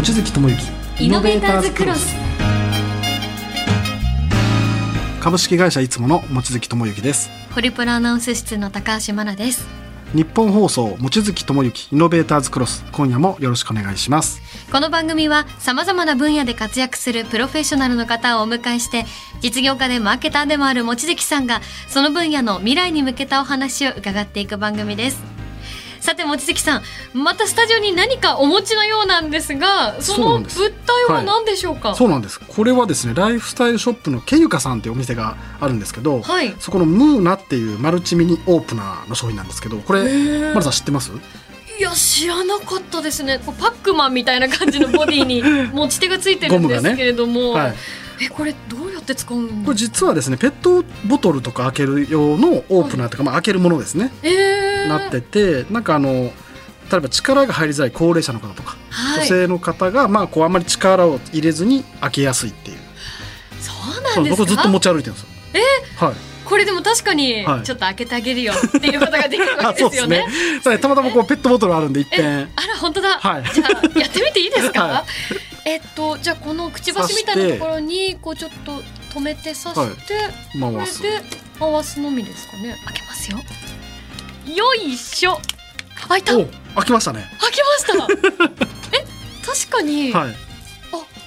望月智之。イノベーターズクロス株式会社いつもの望月智之です。ホリプロアナウンス室の高橋真奈です。日本放送望月智之イノベーターズクロス今夜もよろしくお願いします。この番組はさまざまな分野で活躍するプロフェッショナルの方をお迎えして実業家でマーケターでもある望月さんがその分野の未来に向けたお話を伺っていく番組ですさて望月さんまたスタジオに何かお持ちのようなんですがその物体は何でしょうか？そうなんです。これはですねライフスタイルショップのけゆかさんっていうお店があるんですけど、はい。そこのムーナっていうマルチミニオープナーの商品なんですけどこれー。マルさん知ってます？いや知らなかったですね。パックマンみたいな感じのボディに持ち手がついてるんですけれども、はい。えこれどうやって使うんこれです実はですねペットボトルとか開ける用のオープナーとか、まあ、開けるものですね、えー、なっててなんかあの例えば力が入りづらい高齢者の方とか、はい。女性の方がまあこうあんまり力を入れずに開けやすいっていう。そうなんですか？僕ずっと持ち歩いてるんですよ。え？はい。これでも確かにはい。ちょっと開けてあげるよっていうことができるわあけですよね。そうたまたまこうペットボトルあるんで一え？遍あら本当だ、はい。じゃあやってみていいですか、はえっとじゃあこのくちばしみたいなところにこうちょっと止めて刺して、これ回す。で回すのみですかね？開けますよよいしょ。開いた。開きましたね。きました。え確かに、はい。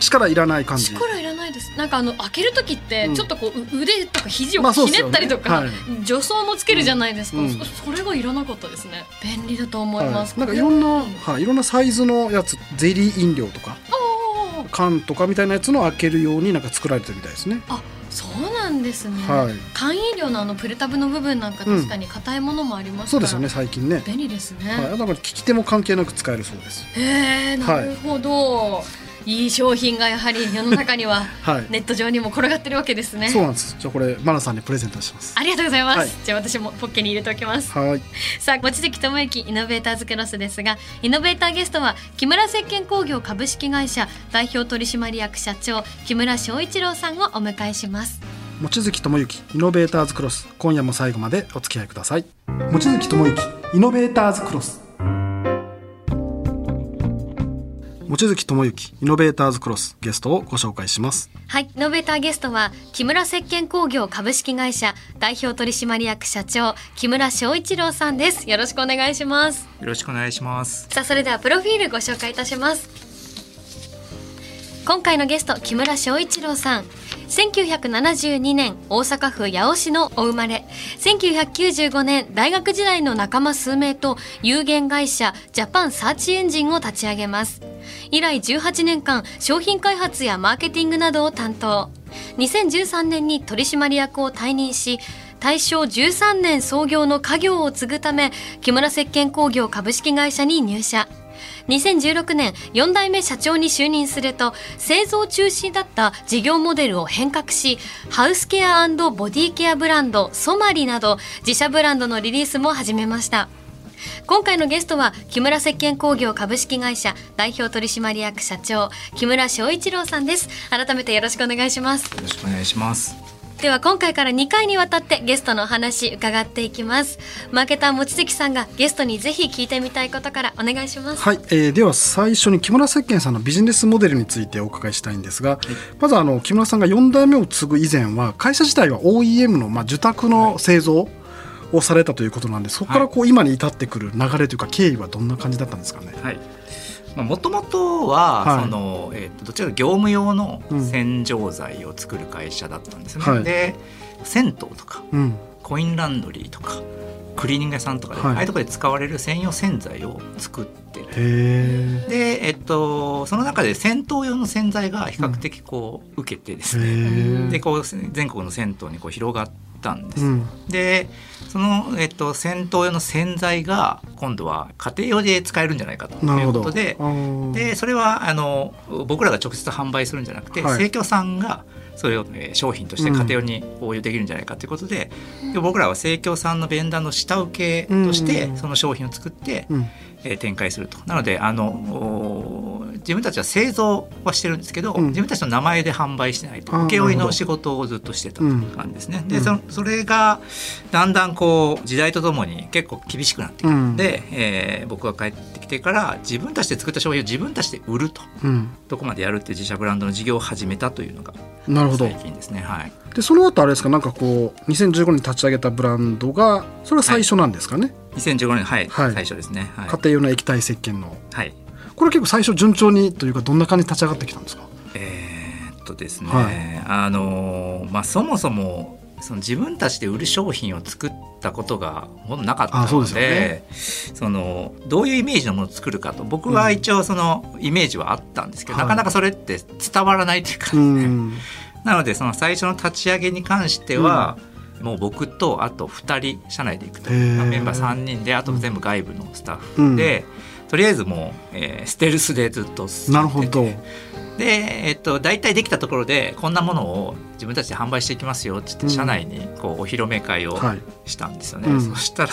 力いらない感じ。力いらないです。なんかあの開ける時ってうん。ちょっとこうう腕とか肘をひね。ねったりとか、はい。助走もつけるじゃないですか、うん。うん。そそれがいらなかったですね。便利だと思います、はい、なんかいろんな、うんはい、いろんなサイズのやつゼリー飲料とか缶とかみたいなやつの開けるようになんか作られてるみたいですね。あそうなんですね、はい。缶飲料のあのプルタブの部分なんか確かに硬いものもありますから、そうですよね最近ね、便利ですね、はい、だから利き手も関係なく使えるそうです。へえなるほど、い、い商品がやはり世の中には はい、ネット上にも転がってるわけですね。そうなんです。じゃあこれマナさんにプレゼントします。ありがとうございます、はい。じゃあ私もポッケに入れておきます。はい。さあ望月智之イノベーターズクロスですがイノベーターゲストは木村石鹸工業株式会社代表取締役社長木村翔一郎さんをお迎えします望月智之イノベーターズクロス今夜も最後までお付き合いください。望月智之イノベーターズクロス望月智之イノベーターズクロスゲストをご紹介します。はいイノベーターゲストは木村石鹸工業株式会社代表取締役社長木村翔一郎さんです。よろしくお願いします。よろしくお願いします。さあそれではプロフィールご紹介いたします。今回のゲスト木村翔一郎さん1972年大阪府八尾市のお生まれ。1995年大学時代の仲間数名と有限会社ジャパンサーチエンジンを立ち上げます。以来18年間商品開発やマーケティングなどを担当。2013年に取締役を退任し大正13年創業の家業を継ぐため木村石鹸工業株式会社に入社。2016年4代目社長に就任すると製造中止だった事業モデルを変革しハウスケアボディケアブランドソマリなど自社ブランドのリリースも始めました。今回のゲストは木村石鹸工業株式会社代表取締役社長木村翔一郎さんです。改めてよろしくお願いします。よろしくお願いします。では今回から2回にわたってゲストのお話伺っていきますマーケター望月さんがゲストにぜひ聞いてみたいことからお願いしますはい、えーでは最初に木村石鹸さんのビジネスモデルについてお伺いしたいんですが、まずあの木村さんが4代目を継ぐ以前は会社自体は OEM の、まあ、受託の製造をされたということなんでそこからこう今に至ってくる流れというか経緯はどんな感じだったんですかね？はい。もともとは、はい。そのえっ、とどちらか業務用の洗浄剤を作る会社だったんですね。はい。で、銭湯とかうん、コインランドリーとかクリーニング屋さんとかで、はい。ああいうところで使われる専用洗剤を作ってて。へで、えっと、その中で銭湯用の洗剤が比較的こう、受けてですね、えでこう全国の銭湯にこう広がったんです。うん。でその、えっと、銭湯用の洗剤が今度は家庭用で使えるんじゃないかということででそれはあの僕らが直接販売するんじゃなくて、はい。生協さんがそれを、えー商品として家庭用に応用できるんじゃないかということで,、で僕らは生協さんのベンダーの下請けとしてうん。その商品を作って、うん。えー展開すると。なのであのお自分たちは製造はしてるんですけど、うん。自分たちの名前で販売してないと請負の仕事をずっとしてたうん感じですね。うん。でそそれがだんだんこう時代とともに結構厳しくなってきて、うんで、えー僕が帰ってきてから自分たちで作った商品を自分たちで売るとうん。どこまでやるっていう自社ブランドの事業を始めたというのがなるほど。最近ですね。はい。でその後あれですか？なんかこう2015年に立ち上げたブランドがそれは最初なんですかね、2015年はい、はい。最初ですね。はい。家庭用の液体石鹸の。はいこれ結構最初順調にというかどんな感じで立ち上がってきたんですか？えーっとですね、はい。あのーまあそもそもその自分たちで売る商品を作ったことがほとんどなかったのですよそのどういうイメージのものを作るかと僕は一応そのイメージはあったんですけど、はい。なかなかそれって伝わらないというか、うん。なのでその最初の立ち上げに関しては、もう僕とあと2人社内で行くと、まあメンバー3人であと全部外部のスタッフで、とりあえずもう、えーステルスでずっと進なるほど。で、えっと、大体できたところでこんなものを自分たちで販売していきますよって言ってうん。社内にこうお披露目会をはい。したんですよね、うん。そしたら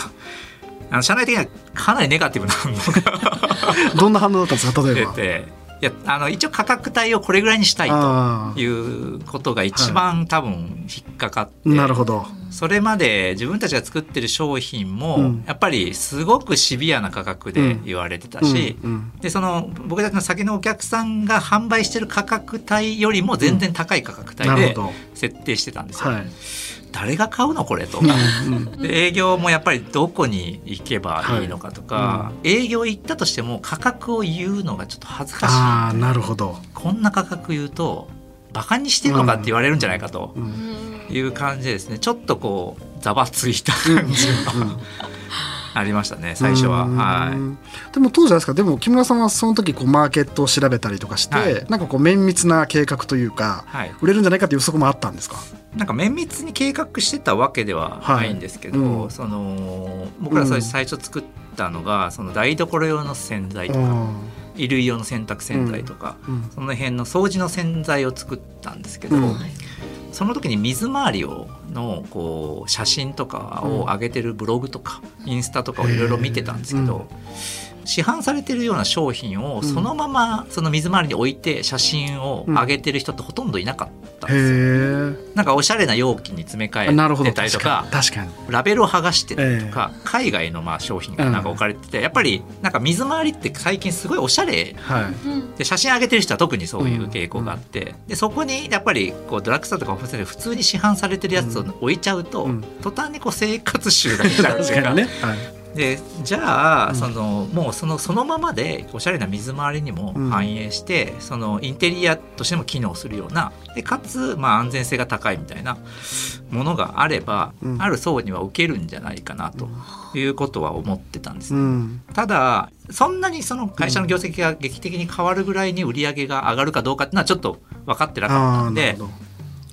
あの社内的にはかなりネガティブな反応が どんな反応だったんですか例えば？いやあの一応価格帯をこれぐらいにしたいということが一番多分引っかかって、なるほどそれまで自分たちが作ってる商品も、うん。やっぱりすごくシビアな価格で言われてたし、うん。うん。でその僕たちの先のお客さんが販売してる価格帯よりも全然高い価格帯で設定してたんですよ。はい。誰が買うのこれと。うんうんで営業もやっぱりどこに行けばいいのかとか、営業行ったとしても価格を言うのがちょっと恥ずかしい。ああなるほど、こんな価格言うとバカにしてるのかって言われるんじゃないかと。うんいう感じでですね。ちょっとこうざわついた感じがありましたね最初は。うんはい。でも当時ですか？でも木村さんはその時こうマーケットを調べたりとかして、はい。なんかこう綿密な計画というかはい、売れるんじゃないかという予測もあったんですか？なんか綿密に計画してたわけではないんですけど、はいうん。その僕ら最初作ったのが、その台所用の洗剤とか、衣類用の洗濯洗剤とか、うん。その辺の掃除の洗剤を作ったんですけど、うんその時に水回りをのこう写真とかを上げてるブログとか、インスタとかをいろいろ見てたんですけど、市販されてるような商品をそのままその水回りに置いて写真を上げてる人ってほとんどいなかったんですよ。へなんかおしゃれな容器に詰めえなるほど替えてたりと確かかに。確かに。ラベルを剥がしてたりとか、海外のまあ商品がなんか置かれてて、やっぱりなんか水回りって最近すごいおしゃれ。はい。うん。で写真上げてる人は特にそういう傾向があって、でそこにやっぱりこうドラッグストアとかホームセンターで普通に市販されてるやつを置いちゃうと、うん。途端にこう生活習が来ちゃうっていうか。確かにね、はいでじゃあ、うん。そのもうそのそのままでおしゃれな水回りにも反映して、そのインテリアとしても機能するようなでかつ、まあ、安全性が高いみたいなものがあれば、うん。ある層には受けるんじゃないかなということは思ってたんですね。うん。ただそんなにその会社の業績が劇的に変わるぐらいに売り上げが上がるかどうかっていうのはちょっと分かってなかったんで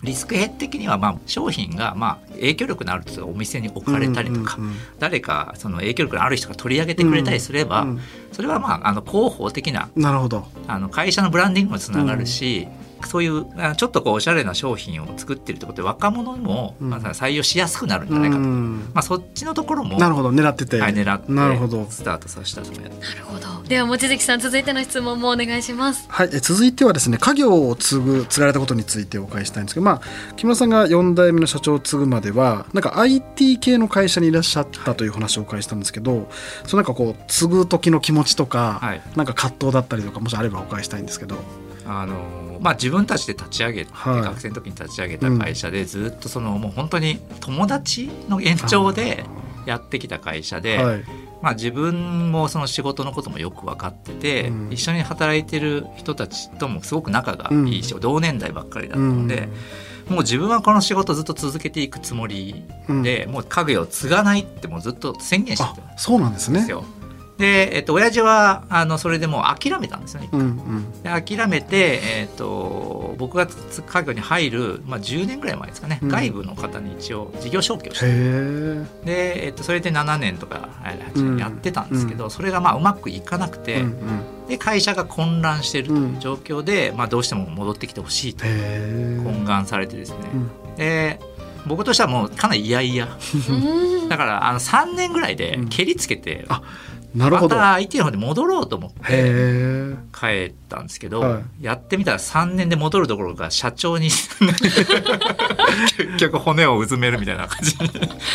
リスクヘッド的にはまあ商品がまあ影響力のあるお店に置かれたりとか、誰かその影響力のある人が取り上げてくれたりすれば、うん。それはまああの広報的ななるほど。あの会社のブランディングにもつながるし、そういうあちょっとこうおしゃれな商品を作ってるってことで若者も、うん。まあ、採用しやすくなるんじゃないかと、うん。まあ、そっちのところもなるほど狙ってて、はい、狙ってなるほど。スタートさせたと。なるほど。では望月さん続いての質問もお願いします。はい、え続いてはですね家業を継ぐ継がれたことについてお伺いしたいんですけど、まあ、木村さんが4代目の社長を継ぐまではなんか IT 系の会社にいらっしゃったという話をお伺いしたんですけどそのなんかこう継ぐ時の気持ちとか、はい。なんか葛藤だったりとかもしあればお伺いしたいんですけど。あのまあ、自分たちで立ち上げて、はい。学生の時に立ち上げた会社でずっとその、もう本当に友達の延長でやってきた会社で、はい。まあ、自分もその仕事のこともよく分かってて、うん。一緒に働いてる人たちともすごく仲がいいし、同年代ばっかりだったので、もう自分はこの仕事をずっと続けていくつもりうん。で、もう家業を継がないってもうずっと宣言してあたんそうなんですねでえっと、親父はあのそれでもう諦めたんですよね。うんうん。で諦めて、えー、と僕が家業に入る、まあ、10年ぐらい前ですかね、うん。外部の方に一応事業承継をしへてえ。で、えー、とそれで7年とか8年やってたんですけど、それがまあうまくいかなくて、うんうん。で会社が混乱しているという状況で、まあ、どうしても戻ってきてほしいと。懇願されてですね、うん。で僕としてはもうかなり嫌々。うん。だからあの3年ぐらいで蹴りつけて、あなるほど。また IT の方で戻ろうと思って帰ったんですけど、はやってみたら3年で戻るどころか社長に 結局骨をうずめるみたいな感じに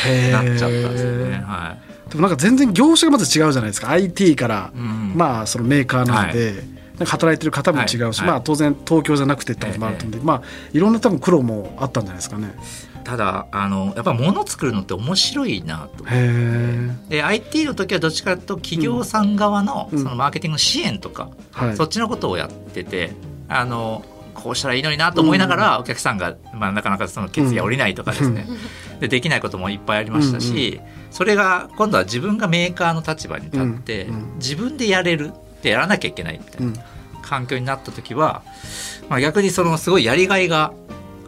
へなっちゃったんですよね。えはい。でもなんか全然業種がまず違うじゃないですか。IT から、うん。まあそのメーカーなので、なんか働いてる方も違うし、はい。はい。まあ当然東京じゃなくてってこともあると思うんで、まあいろんな多分苦労もあったんじゃないですかね。ただあのやっぱ物作るのって面白いなと。へえ。で IT の時はどっちかというと企業さん側のうんそのマーケティングの支援とか、はい。そっちのことをやっててあのこうしたらいいのになと思いながらお客さんが、まあ、なかなかその決意が下りないとかですね、でできないこともいっぱいありましたし、それが今度は自分がメーカーの立場に立って、自分でやれるでやらなきゃいけないみたいなうん。環境になった時は、まあ、逆にそのすごいやりがいが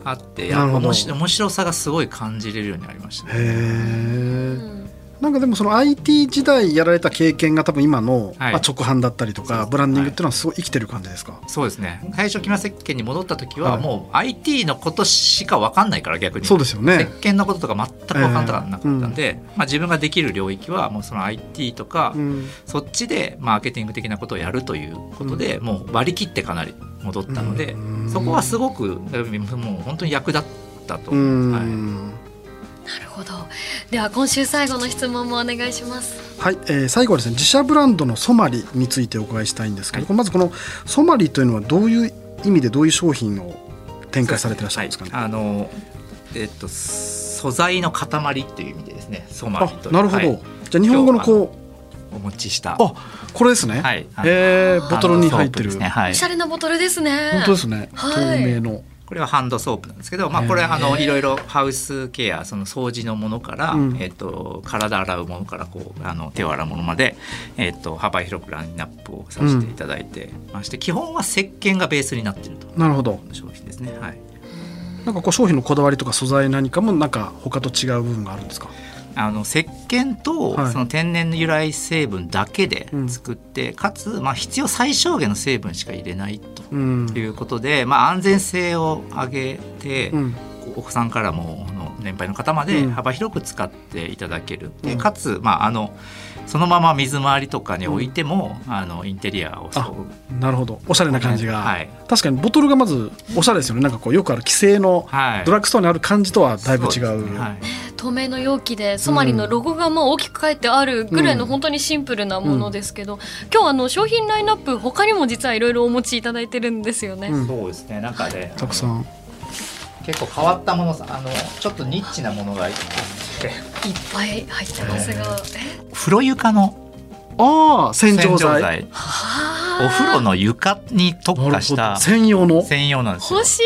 あってやなるほど。面白面白さがすごい感じれるようになりましたね。なんかでもその IT 時代やられた経験が多分今の、直販だったりとかブランディングっていうのはすごい生きてる感じですか、そうですね。最初木村石鹸に戻った時ははい。もう IT のことしか分かんないから逆に。そうですよね。石鹸のこととか全く分かんなかったんで、まあ、自分ができる領域はもうその IT とか、うん。そっちでマーケティング的なことをやるということで、もう割り切ってかなり戻ったので、うん。そこはすごくもう本当に役立ったと、うん。はい。なるほど。では今週最後の質問もお願いします。はい、えー最後はですね自社ブランドのソマリについてお伺いしたいんですけど、まずこのソマリというのはどういう意味でどういう商品を展開されてらっしゃるんですかね？はい。あのえっと素材の塊っていう意味でですねソマリという。あなるほど、はい。じゃあ日本語のこお持ちした。うあこれですね、はい。えーボトルに入ってる、ね。はい。おしゃれなボトルですね。本当ですね、はい。透明の。これはハンドソープなんですけど、まあ、これあのいろいろハウスケアその掃除のものから、うん。えっと体洗うものからこうあの手を洗うものまで、えっと幅広くラインナップをさせていただいてまして、基本は石鹸がベースになっているとなるほど。商品ですね。はい。なんかこう商品のこだわりとか素材何かもなんか他と違う部分があるんですか？あの石鹸とはい。その天然の由来成分だけで作って、かつ、まあ、必要最小限の成分しか入れないとうん。いうことで、まあ、安全性を上げて、うん。お子さんからも年配の方までうん。幅広く使っていただける、うん。でかつ、まあ、あのそのまま水回りとかに置いても、あのインテリアをなるほど。おしゃれな感じが、はい。確かにボトルがまずおしゃれですよね。なんかこうよくある規制のはい。ドラッグストアにある感じとはだいぶ違う。はい透明の容器でソマリのロゴがまあ大きく書いてあるぐらいの本当にシンプルなものですけど、今日あの商品ラインナップ他にも実はいろいろお持ちいただいてるんですよね、うん。そうですね中で。たくさん。結構変わったものさあのちょっとニッチなものがいっぱい。いっぱい入ってますが、え？風呂床のああ洗浄剤お風呂の床に特化した専用の？専用なんですよ。欲し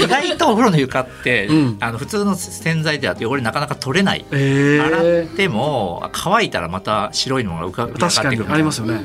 い。意外とお風呂の床って、うん。あの普通の洗剤では汚れなかなか取れない。え洗ーっても乾いたらまた白いのが浮か浮か確かにってくる。ありますよね。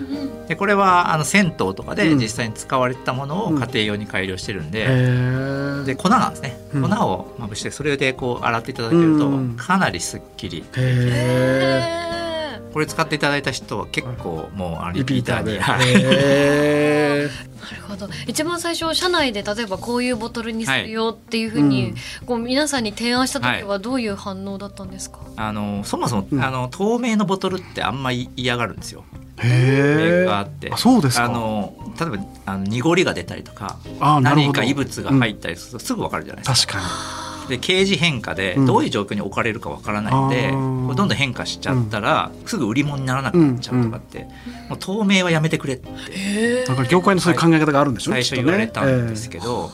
でこれはあの銭湯とかでうん。実際に使われてたものを家庭用に改良してるんで,、へー。で粉なんですね、うん。粉をまぶしてそれでこう洗っていただけるとうん。かなりすっきり、へへーこれ使っていただいた人は結構もうあのーリピーターでにはいへ なるほど。一番最初社内で例えばこういうボトルにするよっていうふうに、うん。こう皆さんに提案した時はどういう反応だったんですか、あのそもそも、うん。あの透明のボトルってあんまり嫌がるんですよ。ーへメー。ーカーって。あそうですか。あの例えばあの濁りが出たりとかあーなるほど。何か異物が入ったりするとすぐ分かるじゃないですか。確かで掲示変化でうん。どういう状況に置かれるかわからないんで、どんどん変化しちゃったら、すぐ売り物にならなくなっちゃうとかって、もう透明はやめてくれって。へになんか業界のそういう考え方があるんでしょ最初言われたんですけど、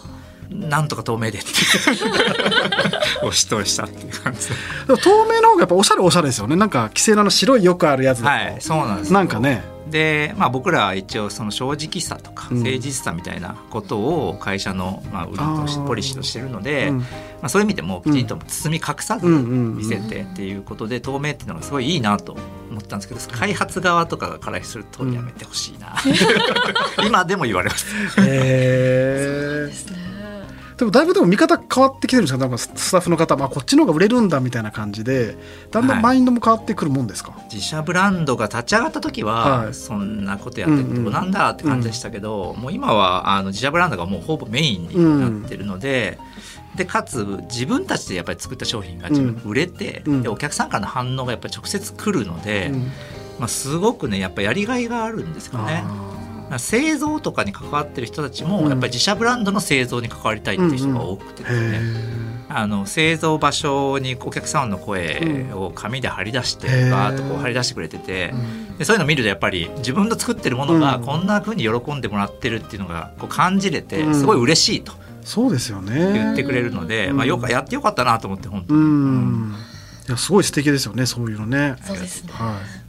なんとか透明でって。押し通したっていう感じ。ででも透明の方がやっぱおしゃれおしゃれですよね。なんか規制のあの白いよくあるやつだと、はいそうなんですよ。なんかね。で、まあ、僕らは一応その正直さとかうん。誠実さみたいなことを会社のまあ売りとしポリシーとしてるので、うん。まあ、そういう意味でもきちんと包み隠さずうんうん見せてっていうことで透明っていうのがすごいいいなと思ったんですけど開発側とかからするとやめてほしいな、今でも言われます。へですねでもだいぶでも見方変わってきてるんですか？なんかスタッフの方、まあ、こっちの方が売れるんだみたいな感じでだんだんマインドも変わってくるもんですか、自社ブランドが立ち上がった時は、はい。そんなことやってうんうんどうなんだって感じでしたけど、もう今はあの自社ブランドがもうほぼメインになってるので。でかつ自分たちでやっぱり作った商品が自分売れて、うん。でお客さんからの反応がやっぱり直接来るので、うん。まあ、すごくねやっぱやりがいがあるんですよね。製造とかに関わってる人たちも、やっぱり自社ブランドの製造に関わりたいっていう人が多くてですね、あの製造場所にお客さんの声を紙で貼り出してバーッとこう貼り出してくれてて、でそういうのを見るとやっぱり自分の作ってるものがこんなふうに喜んでもらってるっていうのがこう感じれてすごい嬉しいと。そうですよね。言ってくれるので、まあ、よくやってよかったなと思って本当に、うん、いやすごい素敵ですよねそういうのね。そうですね、はい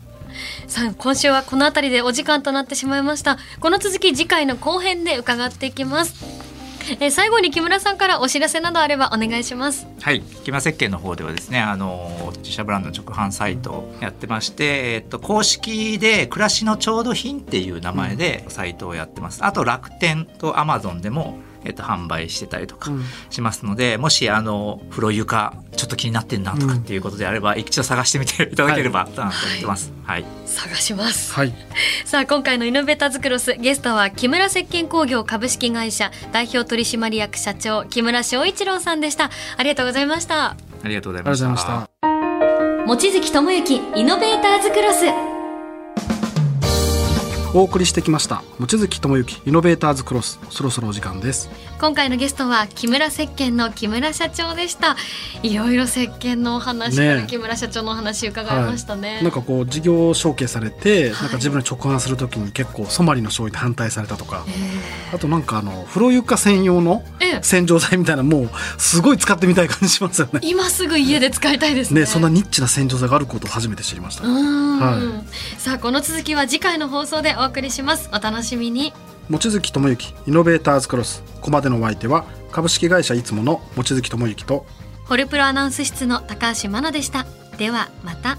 さあ今週はこの辺りでお時間となってしまいました。この続き次回の後編で伺っていきます。えー、最後に木村さんからお知らせなどあればお願いします。はい。木村石鹸の方ではですねあの自社ブランド直販サイトやってまして、えっと、公式で暮らしの調度品っていう名前でサイトをやってます。あと楽天とアマゾンでもえっと、販売してたりとかしますので、うん、もしあの風呂床ちょっと気になってんなとかっていうことであれば、うん、一度探してみていただければと思ってます、はい、はい、探します、はい、さあ今回のイノベーターズクロスゲストは木村石鹸工業株式会社代表取締役社長木村翔一郎さんでした。ありがとうございました。ありがとうございました。望月智之イノベーターズクロスお送りしてきました望月智之イノベーターズクロスそろそろお時間です。今回のゲストは木村石鹸の木村社長でした。いろいろ石鹸のお話から木村社長のお話伺いましたね、はい、なんかこう事業承継されて、なんか自分で直販するときに結構ソマリの醤油で反対されたとか、あとなんかあの風呂床専用の洗浄剤みたいなもうすごい使ってみたい感じしますよね。今すぐ家で使いたいですね、ね、そんなニッチな洗浄剤があることを初めて知りました、はい、さあこの続きは次回の放送でお送りします。お楽しみに。望月智之イノベーターズクロスここまでのお相手は株式会社いつもの望月智之とホルプロアナウンス室の高橋真奈でした。ではまた